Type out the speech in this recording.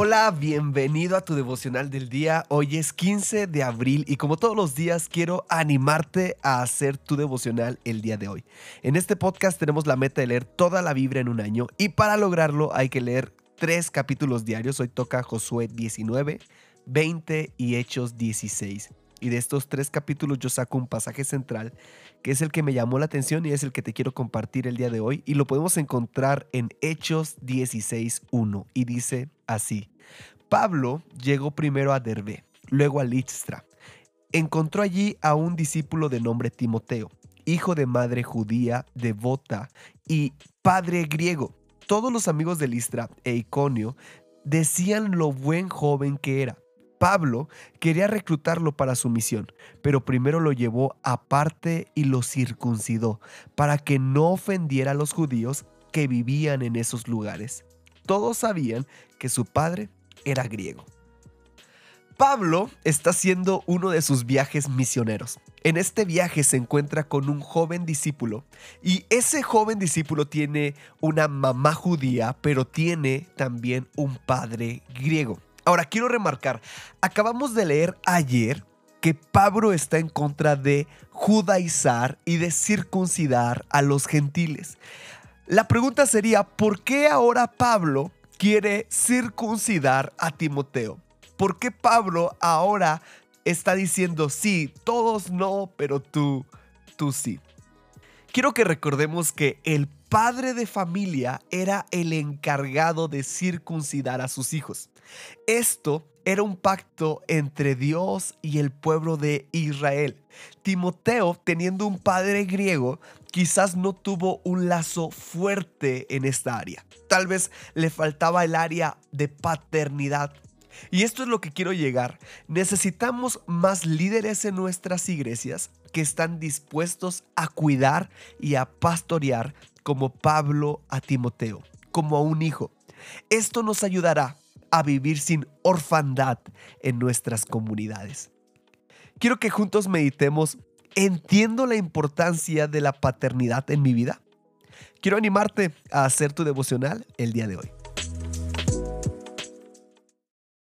Hola, bienvenido a tu devocional del día. Hoy es 15 de abril y como todos los días quiero animarte a hacer tu devocional el día de hoy. En este podcast tenemos la meta de leer toda la Biblia en un año y para lograrlo hay que leer tres capítulos diarios. Hoy toca Josué 19, 20 y Hechos 16. Y de estos tres capítulos yo saco un pasaje central que es el que me llamó la atención y es el que te quiero compartir el día de hoy. Y lo podemos encontrar en Hechos 16.1 y dice así. Pablo llegó primero a Derbe, luego a Listra. Encontró allí a un discípulo de nombre Timoteo, hijo de madre judía, devota y padre griego. Todos los amigos de Listra e Iconio decían lo buen joven que era Pablo quería reclutarlo para su misión, pero primero lo llevó aparte y lo circuncidó para que no ofendiera a los judíos que vivían en esos lugares. Todos sabían que su padre era griego. Pablo está haciendo uno de sus viajes misioneros. En este viaje se encuentra con un joven discípulo y ese joven discípulo tiene una mamá judía, pero tiene también un padre griego. Ahora, quiero remarcar, acabamos de leer ayer que Pablo está en contra de judaizar y de circuncidar a los gentiles. La pregunta sería, ¿por qué ahora Pablo quiere circuncidar a Timoteo? ¿Por qué Pablo ahora está diciendo, sí, todos no, pero tú, tú sí? Quiero que recordemos que el padre de familia era el encargado de circuncidar a sus hijos. Esto era un pacto entre Dios y el pueblo de Israel. Timoteo, teniendo un padre griego, quizás no tuvo un lazo fuerte en esta área. Tal vez le faltaba el área de paternidad. Y esto es lo que quiero llegar. Necesitamos más líderes en nuestras iglesias que están dispuestos a cuidar y a pastorear como Pablo a Timoteo, como a un hijo. Esto nos ayudará a vivir sin orfandad en nuestras comunidades. Quiero que juntos meditemos, ¿entiendo la importancia de la paternidad en mi vida? Quiero animarte a hacer tu devocional el día de hoy.